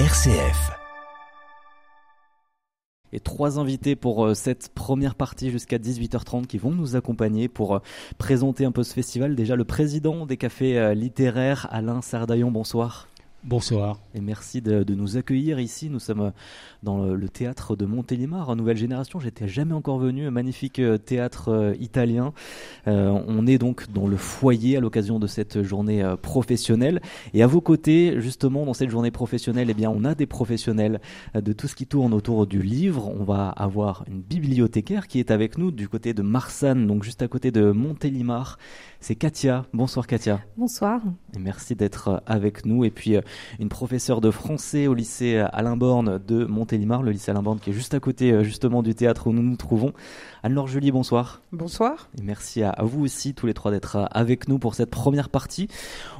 RCF. Et trois invités pour euh, cette première partie jusqu'à 18h30 qui vont nous accompagner pour euh, présenter un peu ce festival. Déjà le président des cafés euh, littéraires, Alain Sardaillon, bonsoir. Bonsoir. Et merci de, nous accueillir ici. Nous sommes dans le, théâtre de Montélimar, Nouvelle Génération. J'étais jamais encore venu. Magnifique euh, théâtre euh, italien. Euh, on est donc dans le foyer à l'occasion de cette journée professionnelle. Et à vos côtés, justement, dans cette journée professionnelle, eh bien, on a des professionnels de tout ce qui tourne autour du livre. On va avoir une bibliothécaire qui est avec nous du côté de Marsanne, donc juste à côté de Montélimar. C'est Katia. Bonsoir Katia. Bonsoir. Et merci d'être avec nous. Et puis une professeure de français au lycée Alain Borne de Montélimar, le lycée Alain Borne qui est juste à côté euh, justement du théâtre où nous nous trouvons. Anne-Laure Julie, bonsoir. Bonsoir. Et merci à, vous aussi tous les trois d'être euh, avec nous pour cette première partie.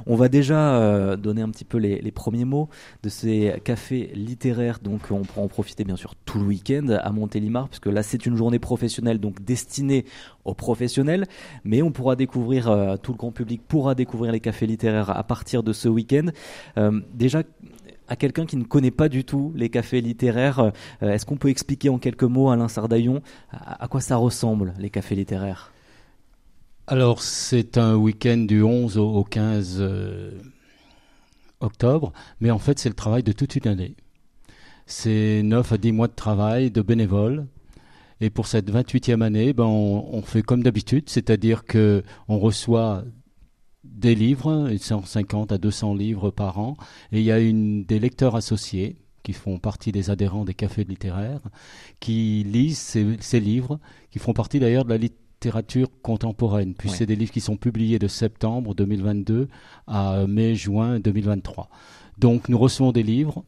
On va déjà euh, donner un petit peu les, premiers mots de ces cafés littéraires. Donc on pourra en profiter bien sûr tout le week-end à Montélimar, puisque là c'est une journée professionnelle, donc destinée aux professionnels. Mais on pourra découvrir, tout le grand public pourra découvrir les cafés littéraires à partir de ce week-end déjà, à quelqu'un qui ne connaît pas du tout les cafés littéraires, euh, est-ce qu'on peut expliquer en quelques mots, Alain Sardaillon, à, quoi ça ressemble, les cafés littéraires? Alors, c'est un week-end du 11 au 15 euh, octobre, mais en fait, c'est le travail de toute une année. C'est 9 à 10 mois de travail de bénévoles. Et pour cette 28e année, ben, on, on fait comme d'habitude, c'est-à-dire qu'on reçoit des livres, 150 à 200 livres par an, et il y a une, des lecteurs associés qui font partie des adhérents des cafés littéraires, qui lisent ces, livres, qui font partie d'ailleurs de la littérature contemporaine, puis c'est des livres qui sont publiés de septembre 2022 à mai-juin 2023. Donc nous recevons des livres,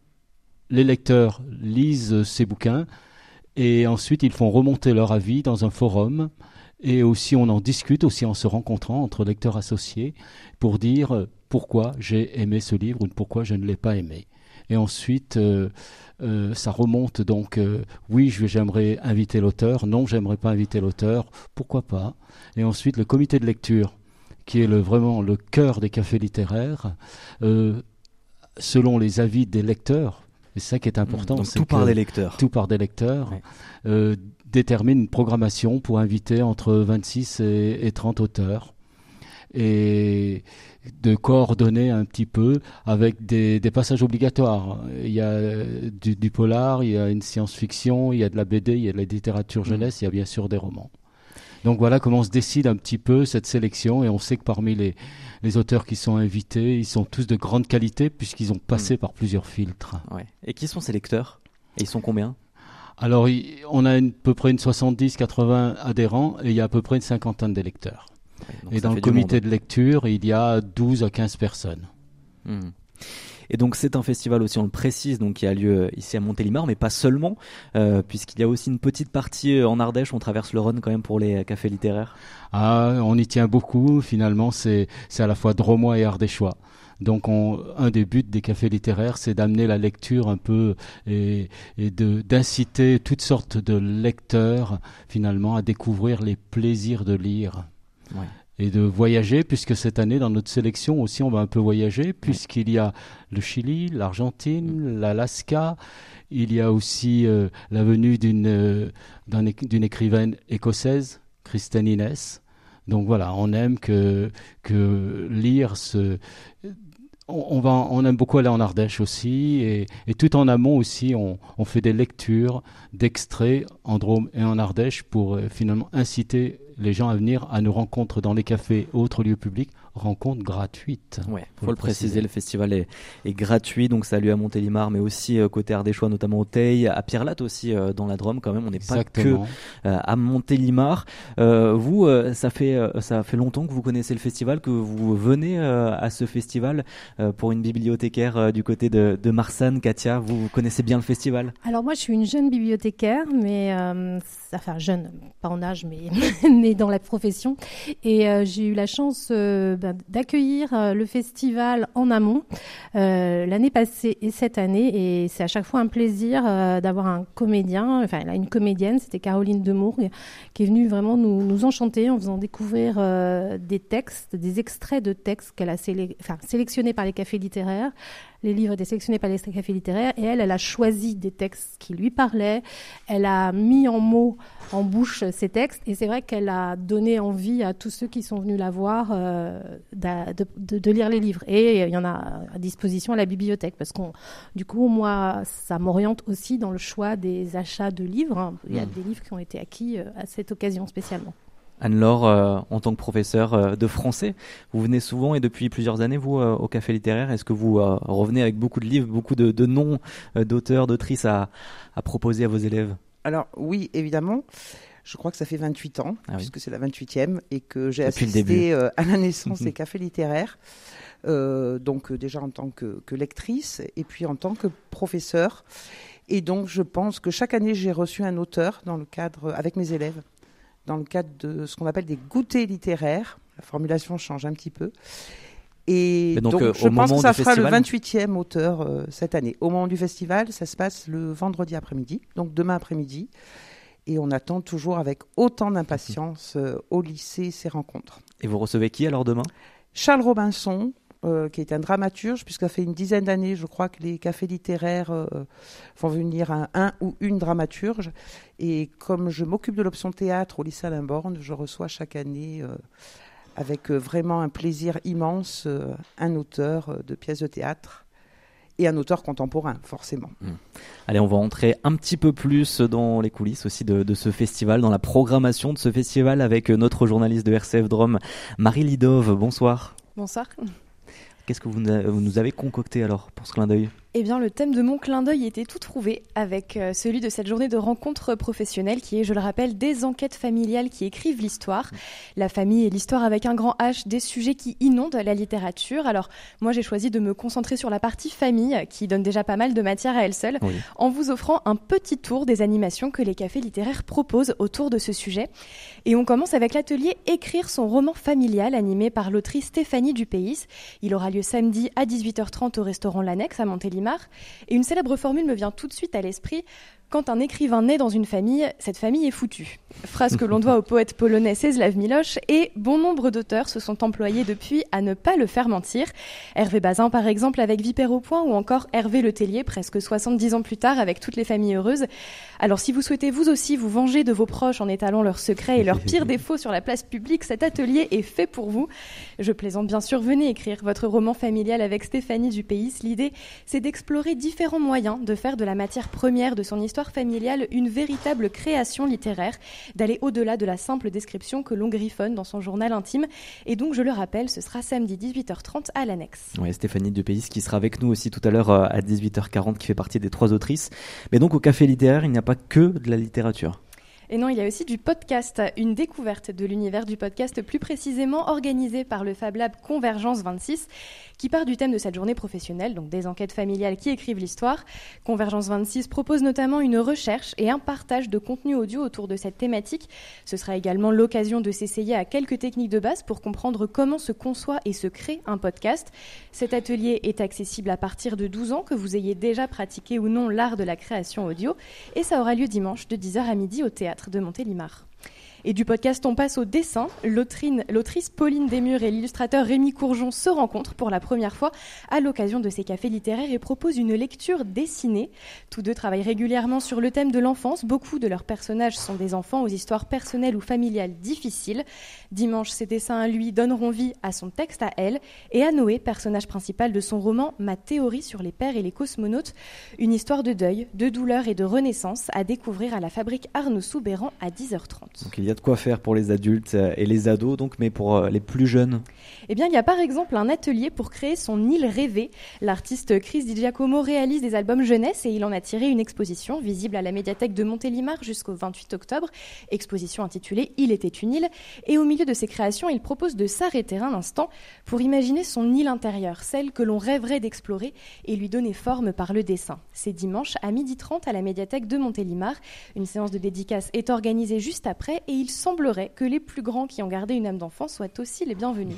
les lecteurs lisent ces bouquins, et ensuite ils font remonter leur avis dans un forum et aussi on en discute aussi en se rencontrant entre lecteurs associés pour dire euh, pourquoi j'ai aimé ce livre ou pourquoi je ne l'ai pas aimé. Et ensuite, euh, euh, ça remonte donc, oui, j'aimerais inviter l'auteur, non, j'aimerais pas inviter l'auteur, pourquoi pas? Et ensuite, le comité de lecture, qui est le, vraiment le cœur des cafés littéraires, selon les avis des lecteurs, c'est ça qui est important. Donc tout par des lecteurs. Tout par des lecteurs détermine une programmation pour inviter entre 26 et, 30 auteurs et de coordonner un petit peu avec des, passages obligatoires. Il y a du, polar, il y a une science-fiction, il y a de la BD, il y a de la littérature mmh. jeunesse, il y a bien sûr des romans. Donc voilà comment on se décide un petit peu cette sélection et on sait que parmi les, les auteurs qui sont invités, ils sont tous de grande qualité puisqu'ils ont passé mmh. par plusieurs filtres. Et qui sont ces lecteurs? Et ils sont combien? Alors, on a à peu près une 70-80 adhérents et il y a à peu près une cinquantaine d'électeurs. et dans le comité de lecture, il y a 12 à 15 personnes. Hmm. Et donc c'est un festival aussi, on le précise, donc qui a lieu euh, ici à Montélimar, mais pas seulement, euh, puisqu'il y a aussi une petite partie euh, en Ardèche. On traverse le Rhône quand même pour les cafés littéraires. Ah, on y tient beaucoup. Finalement, c'est c'est à la fois dromois et ardéchois. Donc un des buts des cafés littéraires, c'est d'amener la lecture un peu et, et d'inciter toutes sortes de lecteurs finalement à découvrir les plaisirs de lire. Et de voyager, puisque cette année, dans notre sélection aussi, on va un peu voyager, puisqu'il y a le Chili, l'Argentine, l'Alaska, il y a aussi euh, la venue d'une euh, d'une écrivaine écossaise, Christine Inès. Donc voilà, on aime que, que lire ce, on, va, on aime beaucoup aller en Ardèche aussi, et, tout en amont aussi, on, fait des lectures d'extraits en Drôme et en Ardèche pour euh, finalement inciter les gens à venir à nos rencontres dans les cafés et autres lieux publics rencontre gratuite. Ouais, faut, le préciser. le festival est, gratuit, donc ça lieu à Montélimar, mais aussi euh, côté Ardéchois, notamment au Teil, à Pierre-Latte aussi euh, dans la Drôme quand même. On n'est pas que euh, à Montélimar. vous, ça fait ça fait longtemps que vous connaissez le festival, que vous venez à ce festival pour une bibliothécaire du côté de, de Marsanne, Katia. Vous connaissez bien le festival? Alors moi, je suis une jeune bibliothécaire, mais enfin jeune, pas en âge, mais dans la profession, et j'ai eu la chance d'accueillir euh, le festival en amont euh, l'année passée et cette année. Et c'est à chaque fois un plaisir euh, d'avoir un comédien, enfin là, une comédienne, c'était Caroline Demourg, qui est venue vraiment nous, nous enchanter en faisant découvrir des textes, des extraits de textes qu'elle a sélectionnés par les cafés littéraires. les livres étaient sélectionnés par les cafés littéraires et elle, elle a choisi des textes qui lui parlaient. Elle a mis en mots, en bouche ces textes et c'est vrai qu'elle a donné envie à tous ceux qui sont venus la voir euh, de, de, lire les livres. Et il y en a à disposition à la bibliothèque parce qu'on, du coup, moi, ça m'oriente aussi dans le choix des achats de livres. Il y a mmh. des livres qui ont été acquis euh, à cette occasion spécialement. Anne-Laure, euh, en tant que professeur euh, de français, vous venez souvent et depuis plusieurs années, vous, euh, au Café littéraire. Est-ce que vous revenez avec beaucoup de livres, beaucoup de, noms d'auteurs, d'autrices à, proposer à vos élèves? Alors oui, évidemment. Je crois que ça fait 28 ans, ah puisque c'est la 28e, et que j'ai assisté à la naissance des cafés littéraires. donc déjà en tant que, que, lectrice, et puis en tant que professeur. Et donc je pense que chaque année, j'ai reçu un auteur dans le cadre avec mes élèves dans le cadre de ce qu'on appelle des goûters littéraires. La formulation change un petit peu. Et donc, euh, je pense que ça sera le 28e auteur euh, cette année. Au moment du festival, ça se passe le vendredi après-midi, donc demain après-midi. Et on attend toujours avec autant d'impatience euh, au lycée ces rencontres. Et vous recevez qui alors demain? Charles Robinson, euh, qui est un dramaturge, puisqu'il fait une dizaine d'années, je crois que les cafés littéraires euh, font venir un, ou une dramaturge. Et comme je m'occupe de l'option théâtre au lycée Alain Borne, je reçois chaque année, euh, avec vraiment un plaisir immense, un auteur de pièces de théâtre et un auteur contemporain, forcément. Mmh. Allez, on va entrer un petit peu plus dans les coulisses aussi de, de, ce festival, dans la programmation de ce festival avec notre journaliste de RCF Drôme, Marie Lidov. Bonsoir. Bonsoir. Qu'est-ce que vous nous avez concocté alors pour ce clin d'œil? Eh bien, le thème de mon clin d'œil était tout trouvé avec euh, celui de cette journée de rencontre professionnelle qui est, je le rappelle, des enquêtes familiales qui écrivent l'histoire. La famille et l'histoire avec un grand H, des sujets qui inondent la littérature. Alors, moi, j'ai choisi de me concentrer sur la partie famille qui donne déjà pas mal de matière à elle seule en vous offrant un petit tour des animations que les cafés littéraires proposent autour de ce sujet. Et on commence avec l'atelier Écrire son roman familial animé par l'autrice Stéphanie Dupéis. Il aura lieu samedi à 18h30 au restaurant L'Annexe à Montélimar et une célèbre formule me vient tout de suite à l'esprit. Quand un écrivain naît dans une famille, cette famille est foutue. Phrase que l'on doit au poète polonais Czeslaw Milosz et bon nombre d'auteurs se sont employés depuis à ne pas le faire mentir. Hervé Bazin par exemple avec Vipère au point ou encore Hervé Le Tellier presque 70 ans plus tard avec toutes les familles heureuses. Alors si vous souhaitez vous aussi vous venger de vos proches en étalant leurs secrets et leurs pires défauts sur la place publique, cet atelier est fait pour vous. Je plaisante bien sûr, venez écrire votre roman familial avec Stéphanie Dupéis. L'idée c'est d'explorer différents moyens de faire de la matière première de son histoire familiale une véritable création littéraire, d'aller au-delà de la simple description que l'on griffonne dans son journal intime. Et donc, je le rappelle, ce sera samedi 18h30 à l'annexe. Oui, Stéphanie Dupéis qui sera avec nous aussi tout à l'heure euh, à 18h40, qui fait partie des trois autrices. Mais donc, au Café littéraire, il n'y a pas que de la littérature. Et non, il y a aussi du podcast, une découverte de l'univers du podcast plus précisément organisé par le Fab Lab Convergence 26 qui part du thème de cette journée professionnelle, donc des enquêtes familiales qui écrivent l'histoire. Convergence 26 propose notamment une recherche et un partage de contenu audio autour de cette thématique. Ce sera également l'occasion de s'essayer à quelques techniques de base pour comprendre comment se conçoit et se crée un podcast. Cet atelier est accessible à partir de 12 ans, que vous ayez déjà pratiqué ou non l'art de la création audio, et ça aura lieu dimanche de 10h à midi au théâtre de Montélimar. Et du podcast, on passe au dessin. L'autrice Pauline Desmurs et l'illustrateur Rémi Courgeon se rencontrent pour la première fois à l'occasion de ces cafés littéraires et proposent une lecture dessinée. Tous deux travaillent régulièrement sur le thème de l'enfance. Beaucoup de leurs personnages sont des enfants aux histoires personnelles ou familiales difficiles. Dimanche, ces dessins à lui donneront vie à son texte à elle et à Noé, personnage principal de son roman Ma théorie sur les pères et les cosmonautes, une histoire de deuil, de douleur et de renaissance à découvrir à la fabrique Arnaud Soubéran à 10h30 il y a de quoi faire pour les adultes euh, et les ados, donc, mais pour euh, les plus jeunes Eh bien, il y a par exemple un atelier pour créer son île rêvée. L'artiste Chris Di Giacomo réalise des albums jeunesse et il en a tiré une exposition visible à la médiathèque de Montélimar jusqu'au 28 octobre. Exposition intitulée Il était une île. Et au milieu de ses créations, il propose de s'arrêter un instant pour imaginer son île intérieure, celle que l'on rêverait d'explorer et lui donner forme par le dessin. C'est dimanche à 12h30 à la médiathèque de Montélimar. Une séance de dédicace est organisée juste après et il semblerait que les plus grands qui ont gardé une âme d'enfant soient aussi les bienvenus.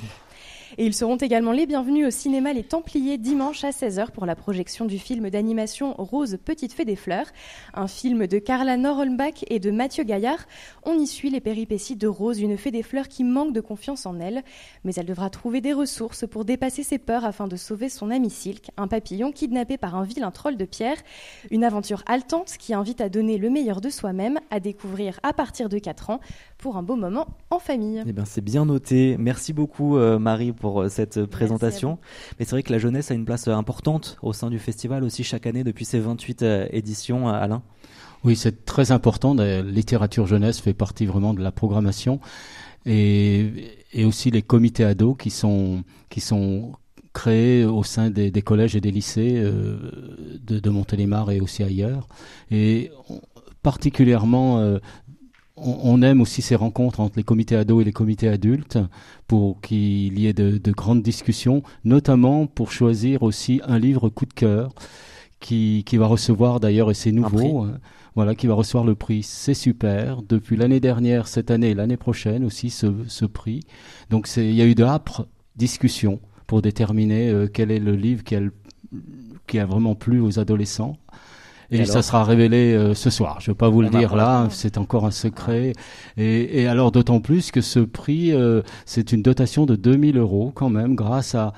Et ils seront également les bienvenus au cinéma Les Templiers dimanche à 16h pour la projection du film d'animation Rose Petite Fée des Fleurs, un film de Carla Norholmbach et de Mathieu Gaillard. On y suit les péripéties de Rose, une fée des fleurs qui manque de confiance en elle, mais elle devra trouver des ressources pour dépasser ses peurs afin de sauver son ami Silk, un papillon kidnappé par un vilain troll de pierre. Une aventure haletante qui invite à donner le meilleur de soi-même, à découvrir à partir de 4 ans pour un beau moment en famille. Eh bien, c'est bien noté. Merci beaucoup, euh, Marie, pour euh, cette présentation. Mais c'est vrai que la jeunesse a une place importante au sein du festival aussi chaque année depuis ses 28 euh, éditions, Alain. Oui, c'est très important. La littérature jeunesse fait partie vraiment de la programmation. Et, et aussi les comités ados qui sont, qui sont créés au sein des, des collèges et des lycées euh, de, de, Montélimar et aussi ailleurs. Et particulièrement, euh, on, aime aussi ces rencontres entre les comités ados et les comités adultes pour qu'il y ait de, de, grandes discussions, notamment pour choisir aussi un livre coup de cœur qui, qui va recevoir d'ailleurs, et c'est nouveau, voilà, qui va recevoir le prix. C'est super. Depuis l'année dernière, cette année et l'année prochaine aussi, ce, ce prix. Donc il y a eu de âpres discussions pour déterminer euh, quel est le livre qui a, qui a vraiment plu aux adolescents. Et, ça sera révélé euh, ce soir. Je ne vais pas vous le dire là, c'est encore un secret. Et, et alors d'autant plus que ce prix, euh, c'est une dotation de 2000 euros quand même, grâce à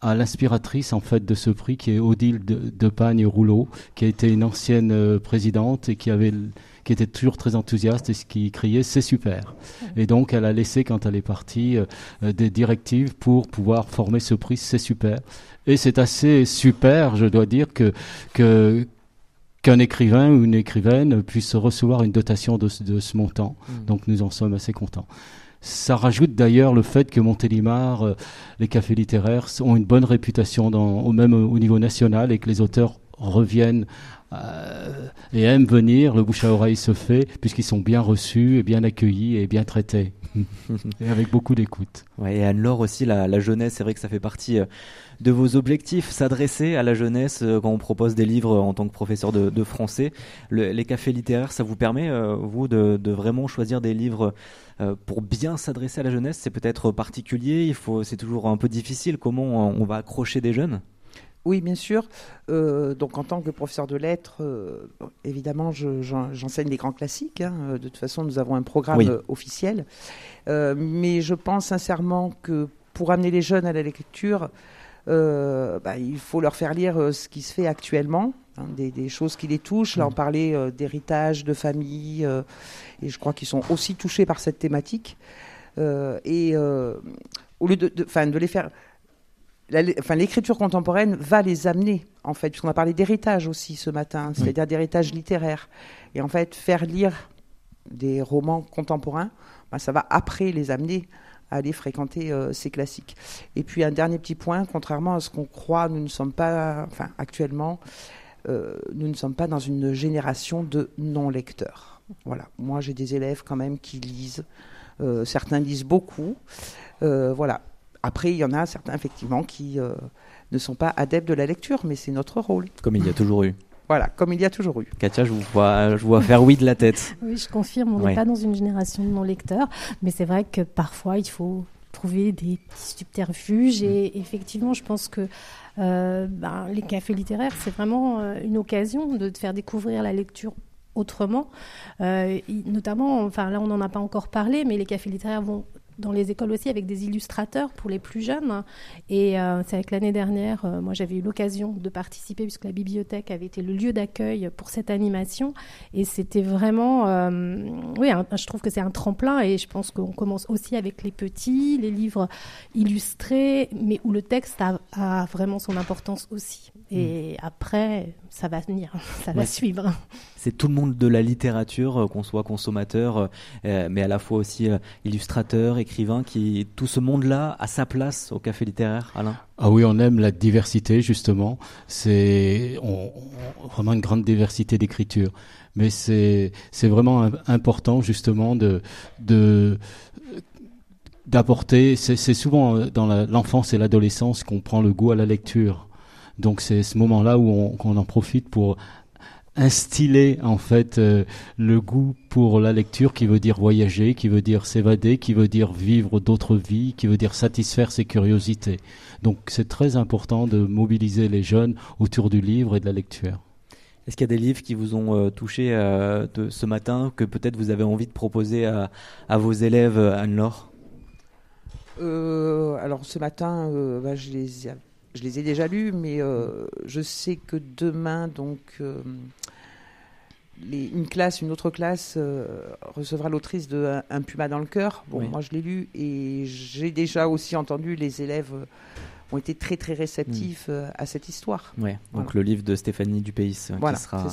à l'inspiratrice en fait de ce prix qui est Odile de, de Pagne Rouleau, qui a été une ancienne euh, présidente et qui avait qui était toujours très enthousiaste et qui criait c'est super. Et donc elle a laissé quand elle est partie euh, euh, des directives pour pouvoir former ce prix c'est super. Et c'est assez super, je dois dire que que qu'un écrivain ou une écrivaine puisse recevoir une dotation de, de ce montant. Mmh. Donc nous en sommes assez contents. Ça rajoute d'ailleurs le fait que Montélimar, euh, les cafés littéraires ont une bonne réputation dans, au même au niveau national et que les auteurs reviennent et aiment venir. Le bouche à oreille se fait puisqu'ils sont bien reçus et bien accueillis et bien traités. et avec beaucoup d'écoute. Ouais, et Anne-Laure aussi, la, la jeunesse, c'est vrai que ça fait partie euh, de vos objectifs, s'adresser à la jeunesse euh, quand on propose des livres en tant que professeur de, de français. Le, les cafés littéraires, ça vous permet, euh, vous, de, de, vraiment choisir des livres euh, pour bien s'adresser à la jeunesse? C'est peut-être particulier, il faut, c'est toujours un peu difficile. Comment on va accrocher des jeunes? Oui, bien sûr. Euh, donc, en tant que professeur de lettres, euh, évidemment, j'enseigne je, les grands classiques. Hein. De toute façon, nous avons un programme oui. officiel. Euh, mais je pense sincèrement que pour amener les jeunes à la lecture, bah, il faut leur faire lire ce qui se fait actuellement, hein, des, des, choses qui les touchent. Là, on parlait d'héritage, de famille, et je crois qu'ils sont aussi touchés par cette thématique. et au lieu de, de, de les faire enfin, l'écriture contemporaine va les amener, en fait, puisqu'on a parlé d'héritage aussi ce matin, c'est-à-dire oui. d'héritage littéraire. Et en fait, faire lire des romans contemporains, ben, ça va après les amener à aller fréquenter euh, ces classiques. Et puis un dernier petit point, contrairement à ce qu'on croit, nous ne sommes pas, enfin actuellement, euh, nous ne sommes pas dans une génération de non-lecteurs. Voilà, moi j'ai des élèves quand même qui lisent, euh, certains lisent beaucoup, voilà. Après, il y en a certains, effectivement, qui euh, ne sont pas adeptes de la lecture, mais c'est notre rôle. Comme il y a toujours eu. Voilà, comme il y a toujours eu. Katia, je vous vois, je vous vois faire oui de la tête. Oui, je confirme, on n'est ouais. pas dans une génération de non-lecteurs, mais c'est vrai que parfois, il faut trouver des petits subterfuges. Et mmh. effectivement, je pense que euh, ben, les cafés littéraires, c'est vraiment euh, une occasion de te faire découvrir la lecture autrement. Euh, notamment, enfin là on n'en a pas encore parlé, mais les cafés littéraires vont dans les écoles aussi avec des illustrateurs pour les plus jeunes. Et euh, c'est avec l'année dernière, euh, moi j'avais eu l'occasion de participer puisque la bibliothèque avait été le lieu d'accueil pour cette animation. Et c'était vraiment, euh, oui, un, je trouve que c'est un tremplin et je pense qu'on commence aussi avec les petits, les livres illustrés, mais où le texte a, a vraiment son importance aussi. Et mmh. après, ça va venir, ça va suivre. C'est tout le monde de la littérature, euh, qu'on soit consommateur, mais à la fois aussi illustrateur, écrivain, qui tout ce monde-là a sa place au café littéraire, Alain? Ah oui, on aime la diversité justement. C'est vraiment une grande diversité d'écriture, mais c'est c'est vraiment important justement de de d'apporter. C'est souvent dans l'enfance et l'adolescence qu'on prend le goût à la lecture donc c'est ce moment-là où on, en profite pour instiller en fait euh, le goût pour la lecture qui veut dire voyager, qui veut dire s'évader, qui veut dire vivre d'autres vies, qui veut dire satisfaire ses curiosités. Donc c'est très important de mobiliser les jeunes autour du livre et de la lecture. Est-ce qu'il y a des livres qui vous ont euh, touché euh, ce matin que peut-être vous avez envie de proposer à, vos élèves, Anne-Laure? Alors ce matin, bah, je les ai je les ai déjà lus, mais euh, je sais que demain, donc, euh, une classe, une autre classe euh, recevra l'autrice de un, Puma dans le cœur. Bon, moi je l'ai lu et j'ai déjà aussi entendu les élèves ont été très très réceptifs hmm. à cette histoire. Ouais, donc le livre de Stéphanie Dupéis qui sera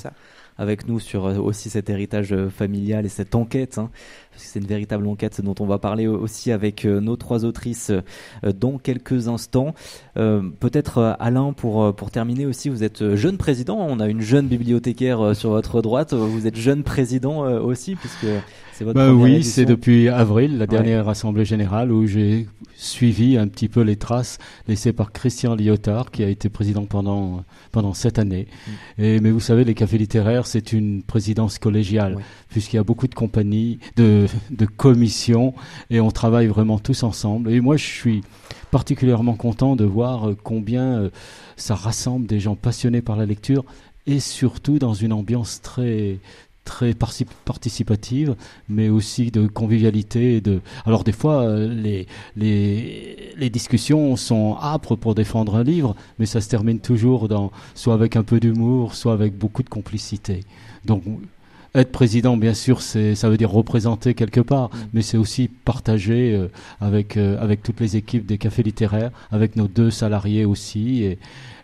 avec nous sur aussi cet héritage familial et cette enquête. Hein parce que c'est une véritable enquête dont on va parler aussi avec euh, nos trois autrices euh, dans quelques instants. Euh, peut-être Alain, pour, pour terminer aussi, vous êtes jeune président, on a une jeune bibliothécaire sur votre droite, vous êtes jeune président aussi, puisque c'est votre bah Oui, c'est depuis avril, la dernière Assemblée Générale, où j'ai suivi un petit peu les traces laissées par Christian Lyotard, qui a été président pendant, pendant sept années. Mm. Et, mais vous savez, les cafés littéraires, c'est une présidence collégiale, puisqu'il y a beaucoup de compagnies, de de, commission et on travaille vraiment tous ensemble. Et moi, je suis particulièrement content de voir euh, combien euh, ça rassemble des gens passionnés par la lecture et surtout dans une ambiance très très participative, mais aussi de convivialité. de... Alors des fois, euh, les, les, les, discussions sont âpres pour défendre un livre, mais ça se termine toujours dans, soit avec un peu d'humour, soit avec beaucoup de complicité. Donc être président, bien sûr, c'est, ça veut dire représenter quelque part, mm. mais c'est aussi partager euh, avec, euh, avec toutes les équipes des cafés littéraires, avec nos deux salariés aussi. Et,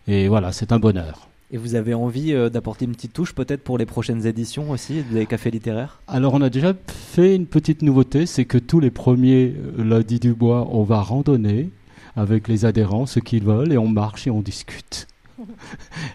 et voilà, c'est un bonheur. Et vous avez envie euh, d'apporter une petite touche peut-être pour les prochaines éditions aussi des cafés littéraires? Alors on a déjà fait une petite nouveauté, c'est que tous les premiers lundis du bois, on va randonner avec les adhérents, ceux qui veulent, et on marche et on discute.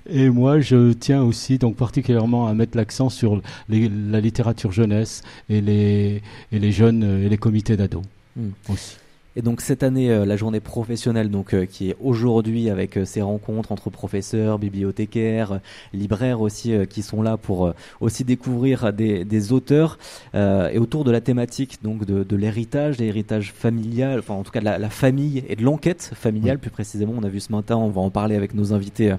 Et moi, je tiens aussi donc particulièrement à mettre l'accent sur la littérature jeunesse et les, et les jeunes et les comités d'ados hmm. aussi. Et donc cette année, euh, la journée professionnelle, donc euh, qui est aujourd'hui avec euh, ces rencontres entre professeurs, bibliothécaires, libraires aussi, qui sont là pour aussi découvrir des, des auteurs et autour de la thématique donc de, de l'héritage, l'héritage familial, enfin en tout cas de la, la famille et de l'enquête familiale plus précisément. On a vu ce matin, on va en parler avec nos invités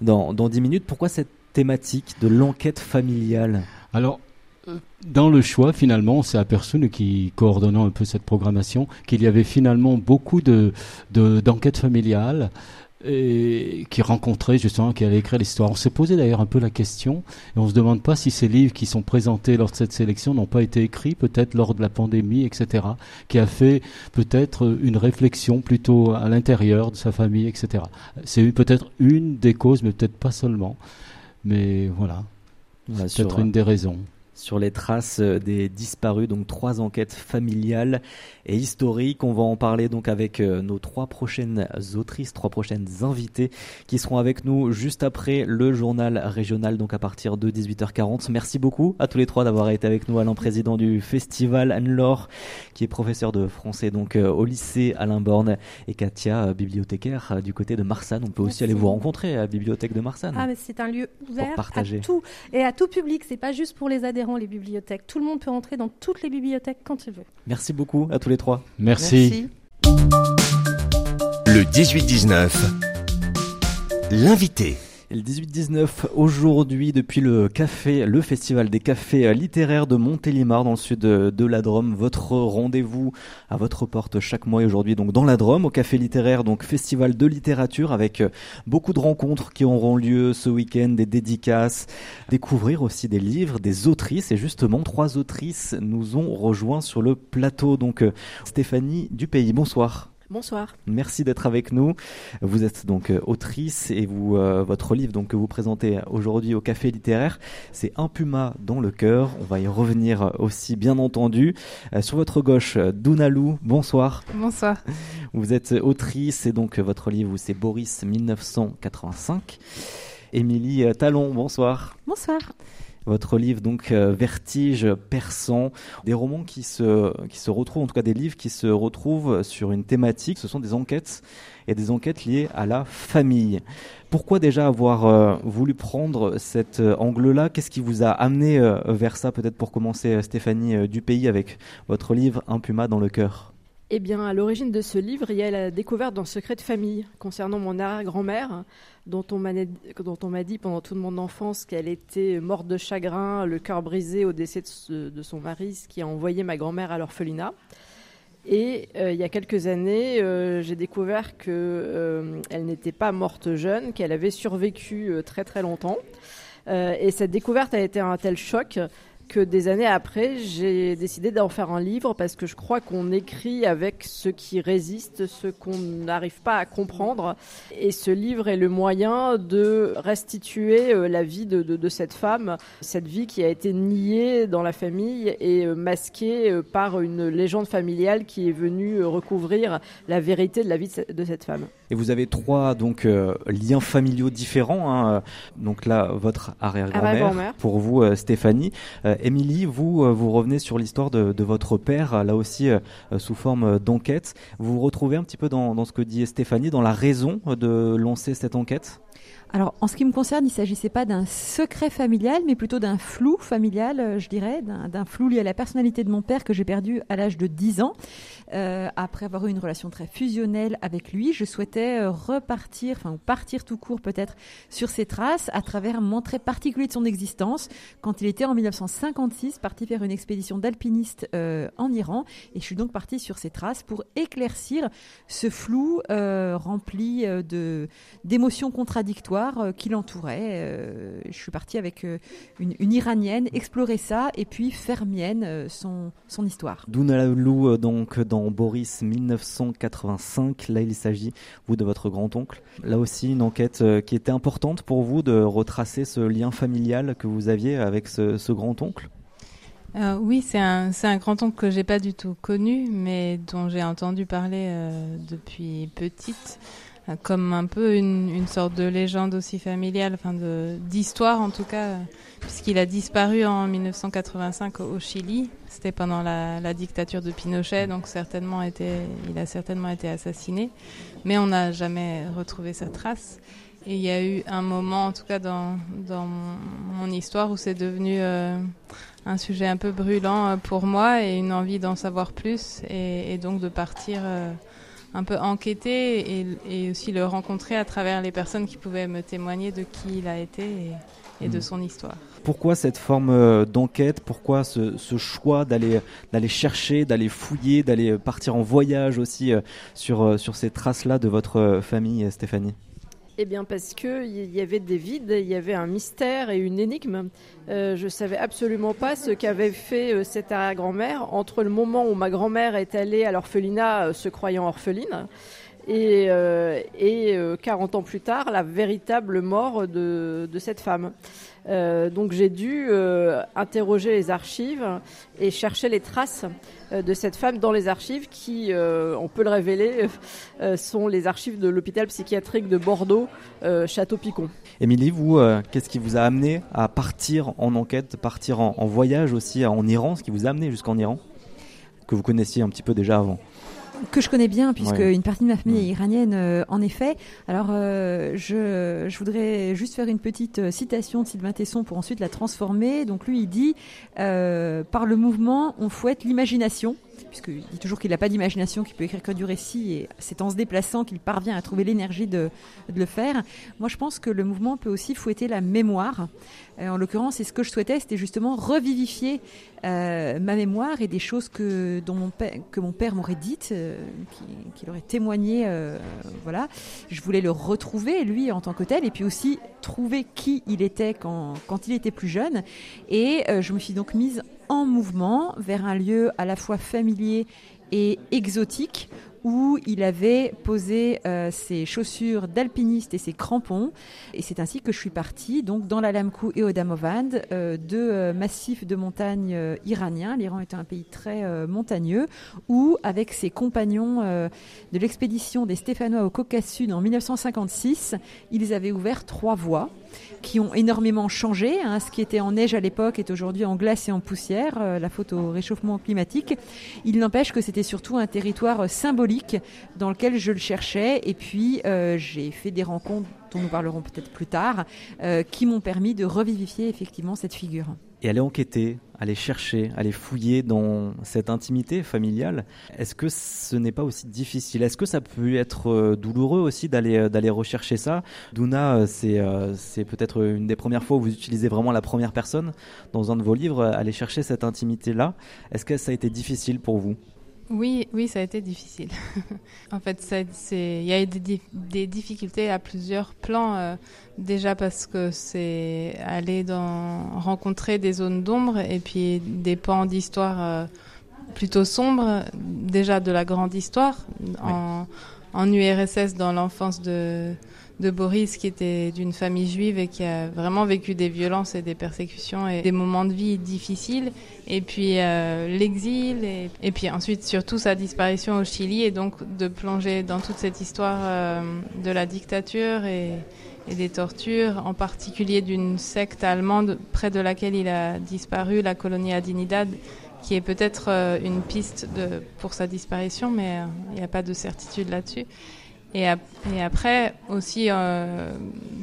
dans dans dix minutes. Pourquoi cette thématique de l'enquête familiale? Alors dans le choix, finalement, on s'est aperçu, nous qui coordonnons un peu cette programmation, qu'il y avait finalement beaucoup de, d'enquêtes familiales et qui rencontraient justement, qui allaient écrire l'histoire. On s'est posé d'ailleurs un peu la question et on se demande pas si ces livres qui sont présentés lors de cette sélection n'ont pas été écrits peut-être lors de la pandémie, etc., qui a fait peut-être une réflexion plutôt à l'intérieur de sa famille, etc. C'est peut-être une des causes, mais peut-être pas seulement. Mais voilà, c'est peut-être une des raisons sur les traces euh, des disparus, donc trois enquêtes familiales et historiques. On va en parler donc avec euh, nos trois prochaines autrices, trois prochaines invitées qui seront avec nous juste après le journal régional, donc à partir de 18h40. Merci beaucoup à tous les trois d'avoir été avec nous, Alain, président du festival, Anne-Laure, qui est professeur de français donc euh, au lycée Alain Borne, et Katia, bibliothécaire du côté de Marsanne. On peut aussi aller vous rencontrer à la bibliothèque de Marsanne. Ah, mais c'est un lieu ouvert à tout et à tout public. C'est pas juste pour les adhérents les bibliothèques. Tout le monde peut entrer dans toutes les bibliothèques quand il veut. Merci beaucoup à tous les trois. Merci. Le 18-19, l'invité le 18-19 aujourd'hui depuis le café, le festival des cafés littéraires de Montélimar dans le sud de la Drôme. Votre rendez-vous à votre porte chaque mois et aujourd'hui donc dans la Drôme au café littéraire donc festival de littérature avec euh, beaucoup de rencontres qui auront lieu ce week-end, des dédicaces, découvrir aussi des livres, des autrices et justement trois autrices nous ont rejoints sur le plateau donc euh, Stéphanie Dupays. Bonsoir. Bonsoir. Merci d'être avec nous. Vous êtes donc euh, autrice et vous, euh, votre livre donc, que vous présentez aujourd'hui au Café littéraire, c'est Un puma dans le cœur. On va y revenir aussi, bien entendu. Euh, sur votre gauche, Dounalou, bonsoir. Bonsoir. Vous êtes autrice et donc votre livre, c'est Boris 1985. Émilie Talon, bonsoir. Bonsoir. Votre livre donc Vertige perçant, des romans qui se qui se retrouvent, en tout cas des livres qui se retrouvent sur une thématique. Ce sont des enquêtes et des enquêtes liées à la famille. Pourquoi déjà avoir euh, voulu prendre cet euh, angle-là? Qu'est-ce qui vous a amené euh, vers ça Peut-être pour commencer, Stéphanie Dupays, avec votre livre Un dans le cœur? Eh bien, à l'origine de ce livre, il y a la découverte d'un secret de famille concernant mon arrière-grand-mère, dont on m'a dit pendant toute mon enfance qu'elle était morte de chagrin, le cœur brisé au décès de, son mari, ce qui a envoyé ma grand-mère à l'orphelinat. Et euh, il y a quelques années, euh, j'ai découvert qu'elle euh, n'était pas morte jeune, qu'elle avait survécu très très longtemps. et cette découverte a été un tel choc que des années après, j'ai décidé d'en faire un livre parce que je crois qu'on écrit avec ce qui résiste, ce qu'on n'arrive pas à comprendre. Et ce livre est le moyen de restituer euh, la vie de, de, cette femme, cette vie qui a été niée dans la famille et euh, masquée euh, par une légende familiale qui est venue recouvrir la vérité de la vie de cette femme. Et vous avez trois donc liens familiaux différents. Hein. Donc là, votre arrière-grand-mère, pour vous, Stéphanie. Émilie, vous, euh, vous revenez sur l'histoire de, votre père, là aussi euh, sous forme d'enquête. Vous vous retrouvez un petit peu dans ce que dit Stéphanie, dans la raison de lancer cette enquête? Alors, en ce qui me concerne, il ne s'agissait pas d'un secret familial, mais plutôt d'un flou familial, euh, je dirais, d'un flou lié à la personnalité de mon père que j'ai perdu à l'âge de 10 ans. Euh, après avoir eu une relation très fusionnelle avec lui, je souhaitais euh, repartir, enfin partir tout court peut-être, sur ses traces à travers un moment très particulier de son existence, quand il était en 1956 parti faire une expédition d'alpiniste en Iran. Et je suis donc partie sur ses traces pour éclaircir ce flou rempli d'émotions contradictoires euh, qui l'entourait. Euh, je suis partie avec euh, une, Iranienne explorer ça et puis faire mienne son, son histoire. Dounalalou, donc dans Boris 1985, là il s'agit, vous, de votre grand-oncle. Là aussi, une enquête qui était importante pour vous de retracer ce lien familial que vous aviez avec ce, grand-oncle? Oui, c'est un, un grand-oncle que j'ai pas du tout connu, mais dont j'ai entendu parler depuis petite comme un peu une, une, sorte de légende aussi familiale, enfin d'histoire en tout cas, puisqu'il a disparu en 1985 au Chili. C'était pendant la, la, dictature de Pinochet, donc certainement été, il a certainement été assassiné, mais on n'a jamais retrouvé sa trace. Et il y a eu un moment, en tout cas dans, dans mon, histoire, où c'est devenu euh, un sujet un peu brûlant euh, pour moi et une envie d'en savoir plus et, et, donc de partir. Euh, un peu enquêter et, aussi le rencontrer à travers les personnes qui pouvaient me témoigner de qui il a été et, de mm. son histoire. Pourquoi cette forme euh, d'enquête? Pourquoi ce, choix d'aller d'aller chercher, d'aller fouiller, d'aller partir en voyage aussi euh, sur, euh, sur ces traces-là de votre famille, Stéphanie? Eh bien parce qu'il y avait des vides, il y avait un mystère et une énigme. Euh, je savais absolument pas ce qu'avait fait euh, cette arrière-grand-mère entre le moment où ma grand-mère est allée à l'orphelinat euh, se croyant orpheline et, euh, et 40 ans plus tard, la véritable mort de cette femme. Euh, donc j'ai dû euh, interroger les archives et chercher les traces euh, de cette femme dans les archives qui, on peut le révéler, sont les archives de l'hôpital psychiatrique de Bordeaux, Château-Picon. Émilie, vous, qu'est-ce qui vous a amené à partir en enquête, partir en, en voyage aussi en Iran, ce qui vous a amené jusqu'en Iran, que vous connaissiez un petit peu déjà avant? Que je connais bien puisque une partie de ma famille est iranienne euh, en effet. Alors euh, je, je, voudrais juste faire une petite euh, citation de Sylvain Tesson pour ensuite la transformer. Donc lui il dit par le mouvement on fouette l'imagination puisqu'il dit toujours qu'il n'a pas d'imagination, qu'il peut écrire que du récit, et c'est en se déplaçant qu'il parvient à trouver l'énergie de, le faire. Moi, je pense que le mouvement peut aussi fouetter la mémoire. Euh, en l'occurrence, c'est ce que je souhaitais, c'était justement revivifier euh, ma mémoire et des choses que, dont mon père, que mon père m'aurait dites, euh, qu'il aurait témoigné. voilà, je voulais le retrouver lui en tant que tel, et puis aussi trouver qui il était quand, quand il était plus jeune. Et je me suis donc mise en mouvement vers un lieu à la fois familier et exotique où il avait posé euh, ses chaussures d'alpiniste et ses crampons. Et c'est ainsi que je suis partie, donc dans l'Alamkou et au Damovan, euh, deux euh, massifs de montagnes iraniens. L'Iran est un pays très montagneux, où, avec ses compagnons de l'expédition des Stéphanois au Caucase Sud en 1956, ils avaient ouvert trois voies. qui ont énormément changé. Hein. Ce qui était en neige à l'époque est aujourd'hui en glace et en poussière, la faute au réchauffement climatique. Il n'empêche que c'était surtout un territoire symbolique dans lequel je le cherchais. Et puis, j'ai fait des rencontres dont nous parlerons peut-être plus tard, qui m'ont permis de revivifier effectivement cette figure et aller enquêter, aller chercher, aller fouiller dans cette intimité familiale. Est-ce que ce n'est pas aussi difficile? Est-ce que ça peut être euh, douloureux aussi d'aller euh, rechercher ça? Douna, euh, c'est c'est peut-être une des premières fois où vous utilisez vraiment la première personne dans un de vos livres, aller chercher cette intimité là. Est-ce que ça a été difficile pour vous? Oui, oui, ça a été difficile. en fait, il y a eu des, difficultés à plusieurs plans. Euh, déjà parce que c'est aller dans rencontrer des zones d'ombre et puis des pans d'histoire euh, plutôt sombres. Déjà de la grande histoire en, en URSS dans l'enfance de de Boris qui était d'une famille juive et qui a vraiment vécu des violences et des persécutions et des moments de vie difficiles. Et puis euh, l'exil et, puis ensuite surtout sa disparition au Chili et donc de plonger dans toute cette histoire euh, de la dictature et, des tortures, en particulier d'une secte allemande près de laquelle il a disparu, la colonie Adinidad qui est peut-être euh, une piste de, pour sa disparition, mais il n'y a pas de certitude là-dessus. Et, après aussi euh,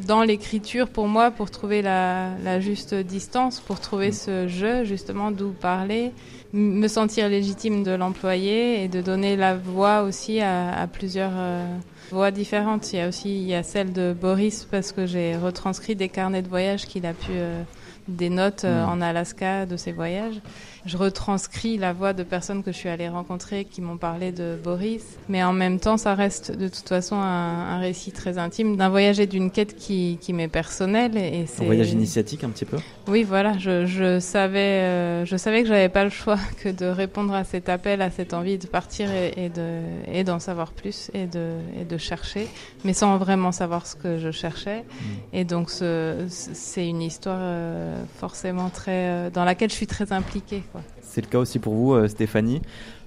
dans l'écriture pour moi pour trouver la, juste distance pour trouver mm. ce jeu justement d'où parler me sentir légitime de l'employer et de donner la voix aussi à, plusieurs euh, voix différentes il y a aussi il y a celle de Boris parce que j'ai retranscrit des carnets de voyage qu'il a pu euh, des notes mm. en Alaska de ses voyages je retranscris la voix de personnes que je suis allée rencontrer qui m'ont parlé de Boris. Mais en même temps, ça reste de toute façon un, récit très intime d'un voyage et d'une quête qui, qui m'est personnelle. Et un voyage initiatique un petit peu? Oui, voilà. Je, je savais, euh, je savais que j'avais pas le choix que de répondre à cet appel, à cette envie de partir et, de, et d'en savoir plus et de, et de chercher, mais sans vraiment savoir ce que je cherchais. Mm. Et donc, ce, c'est une histoire euh, forcément très, euh, dans laquelle je suis très impliquée. C'est le cas aussi pour vous, euh, Stéphanie.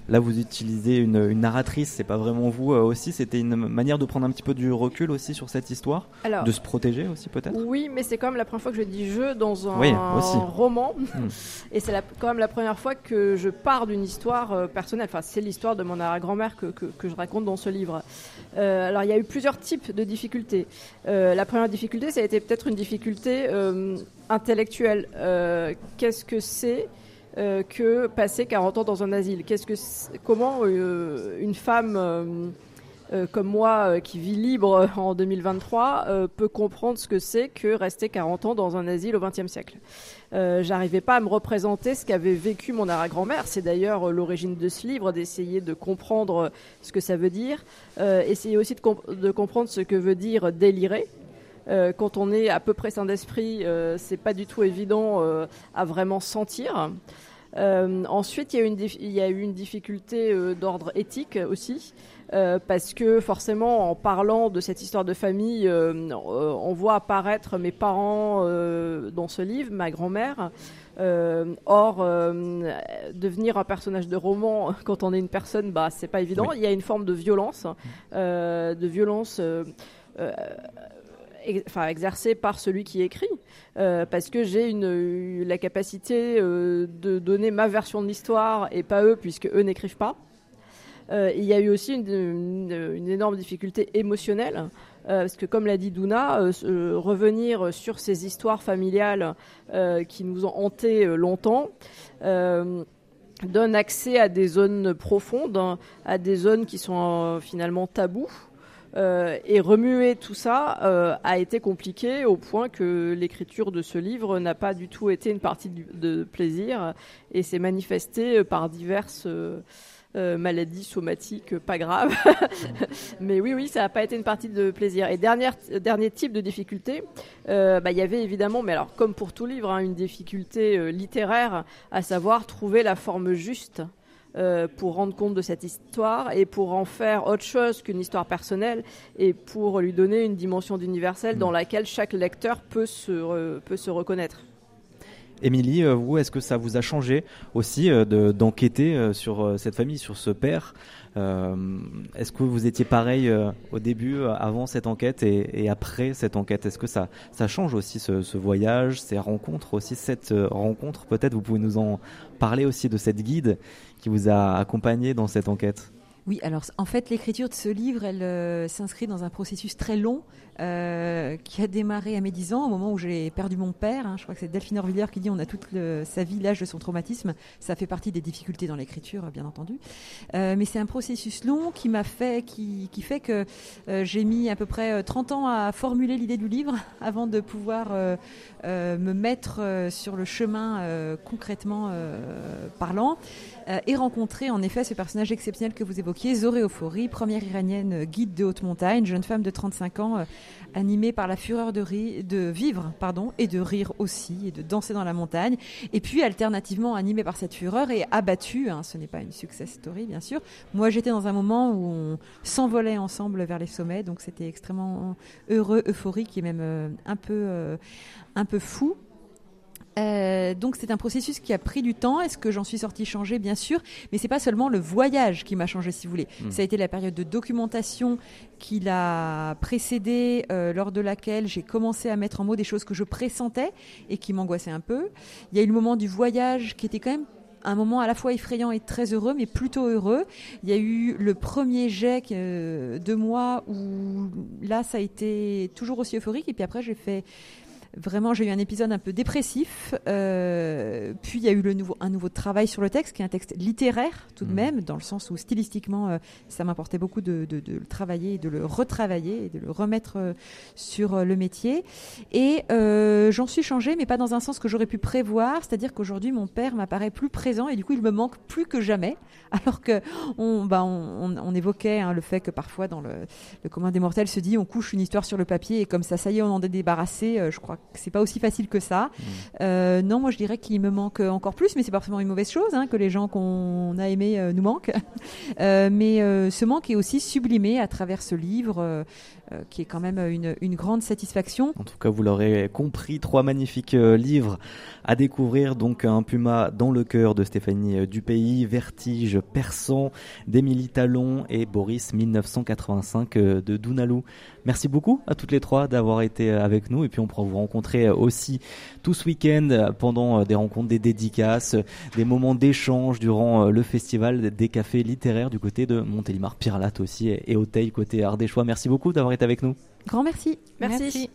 Là, vous utilisez une, narratrice, c'est pas vraiment vous euh, aussi. C'était une manière de prendre un petit peu du recul aussi sur cette histoire, de se protéger aussi peut-être? Oui, mais c'est quand même la première fois que je dis je dans un roman, hmm. et c'est quand même la première fois que je pars d'une histoire euh, personnelle. Enfin, c'est l'histoire de mon arrière-grand-mère que, que, je raconte dans ce livre. alors, il y a eu plusieurs types de difficultés. la première difficulté, ça a été peut-être une difficulté intellectuelle. Qu'est-ce que c'est? Euh, que passer 40 ans dans un asile. Qu'est-ce que, comment euh, une femme euh, comme moi qui vit libre en 2023 peut comprendre ce que c'est que rester 40 ans dans un asile au XXe siècle? J'arrivais pas à me représenter ce qu'avait vécu mon arrière-grand-mère. C'est d'ailleurs l'origine de ce livre, d'essayer de comprendre ce que ça veut dire, essayer aussi de, de, comprendre ce que veut dire délirer. Quand on est à peu près sain d'esprit, c'est pas du tout évident à vraiment sentir. Euh, ensuite, il y, a une il y a eu une difficulté euh, d'ordre éthique aussi, euh, parce que forcément, en parlant de cette histoire de famille, on voit apparaître mes parents dans ce livre, ma grand-mère. or, devenir un personnage de roman quand on est une personne, bah, c'est pas évident. Il y a une forme de violence, de violence enfin, exercée par celui qui écrit, euh, parce que j'ai une, la capacité euh, de donner ma version de l'histoire et pas eux, puisque eux n'écrivent pas. Euh, il y a eu aussi une, énorme difficulté émotionnelle, parce que comme l'a dit Douna, revenir sur ces histoires familiales qui nous ont hantés longtemps donne accès à des zones profondes, à des zones qui sont finalement tabous. Euh, et remuer tout ça euh, a été compliqué au point que l'écriture de ce livre n'a pas du tout été une partie de plaisir et s'est manifesté par diverses euh, maladies somatiques pas graves. Mais oui, oui, ça n'a pas été une partie de plaisir. Et dernier, type de difficulté, bah, il y avait évidemment, mais alors comme pour tout livre, hein, une difficulté littéraire, à savoir trouver la forme juste euh, pour rendre compte de cette histoire et pour en faire autre chose qu'une histoire personnelle et pour lui donner une dimension d'universel dans mm. laquelle chaque lecteur peut se, peut se reconnaître. Émilie, vous, est-ce que ça vous a changé aussi d'enquêter sur cette famille, sur ce père Est-ce que vous étiez pareil au début, avant cette enquête et, après cette enquête? Est-ce que ça, ça change aussi ce, ce, voyage, ces rencontres aussi, cette rencontre Peut-être vous pouvez nous en parler aussi de cette guide qui vous a accompagné dans cette enquête oui, alors en fait, l'écriture de ce livre, elle euh, s'inscrit dans un processus très long euh, qui a démarré à mes 10 ans, au moment où j'ai perdu mon père. Hein. Je crois que c'est Delphine Orvillers qui dit on a toute sa vie l'âge de son traumatisme. Ça fait partie des difficultés dans l'écriture, bien entendu. Euh, mais c'est un processus long qui m'a fait, qui, fait que j'ai mis à peu près 30 ans à formuler l'idée du livre avant de pouvoir me mettre sur le chemin concrètement parlant et rencontrer en effet ce personnage exceptionnel que vous évoquiez, Zoré Euphorie, première iranienne guide de haute montagne, jeune femme de 35 ans animé par la fureur de, de vivre pardon, et de rire aussi, et de danser dans la montagne. Et puis, alternativement, animé par cette fureur et abattu, hein, ce n'est pas une success story, bien sûr. Moi, j'étais dans un moment où on s'envolait ensemble vers les sommets, donc c'était extrêmement heureux, euphorique et même euh, un, peu, euh, un peu fou. Euh, donc c'est un processus qui a pris du temps. Est-ce que j'en suis sortie changée? Bien sûr, mais c'est pas seulement le voyage qui m'a changé, si vous voulez. Hmm. Ça a été la période de documentation qui l'a précédé, euh, lors de laquelle j'ai commencé à mettre en mots des choses que je pressentais et qui m'angoissaient un peu. Il y a eu le moment du voyage qui était quand même un moment à la fois effrayant et très heureux, mais plutôt heureux. Il y a eu le premier jet euh, de moi où là, ça a été toujours aussi euphorique. Et puis après, j'ai fait Vraiment, j'ai eu un épisode un peu dépressif. Euh, puis il y a eu le nouveau, un nouveau travail sur le texte, qui est un texte littéraire tout de mmh. même, dans le sens où stylistiquement, euh, ça m'importait beaucoup de, le travailler, de le retravailler et de le remettre euh, sur le métier. Et j'en suis changée, mais pas dans un sens que j'aurais pu prévoir. C'est-à-dire qu'aujourd'hui, mon père m'apparaît plus présent et du coup, il me manque plus que jamais. Alors que on, bah, on, évoquait hein, le fait que parfois, dans le, le commun des mortels, se dit on couche une histoire sur le papier et comme ça, ça y est, on en est débarrassé. je crois c'est pas aussi facile que ça. Mmh. Euh, non, moi je dirais qu'il me manque encore plus, mais c'est pas forcément une mauvaise chose hein, que les gens qu'on a aimés euh, nous manquent. Euh, mais ce manque est aussi sublimé à travers ce livre. qui est quand même une, une, grande satisfaction. En tout cas, vous l'aurez compris, trois magnifiques livres à découvrir. Donc, un puma dans le cœur de Stéphanie Dupays, Vertige perçant d'Émilie Talon et Boris 1985 de Dunalou. Merci beaucoup à toutes les trois d'avoir été avec nous et puis on pourra vous rencontrer aussi tout ce week-end pendant des rencontres, des dédicaces, des moments d'échange durant le festival des cafés littéraires du côté de Montélimar, Pirlate aussi et Auteuil côté Ardéchois. Merci beaucoup d'avoir été avec nous. Grand merci. merci.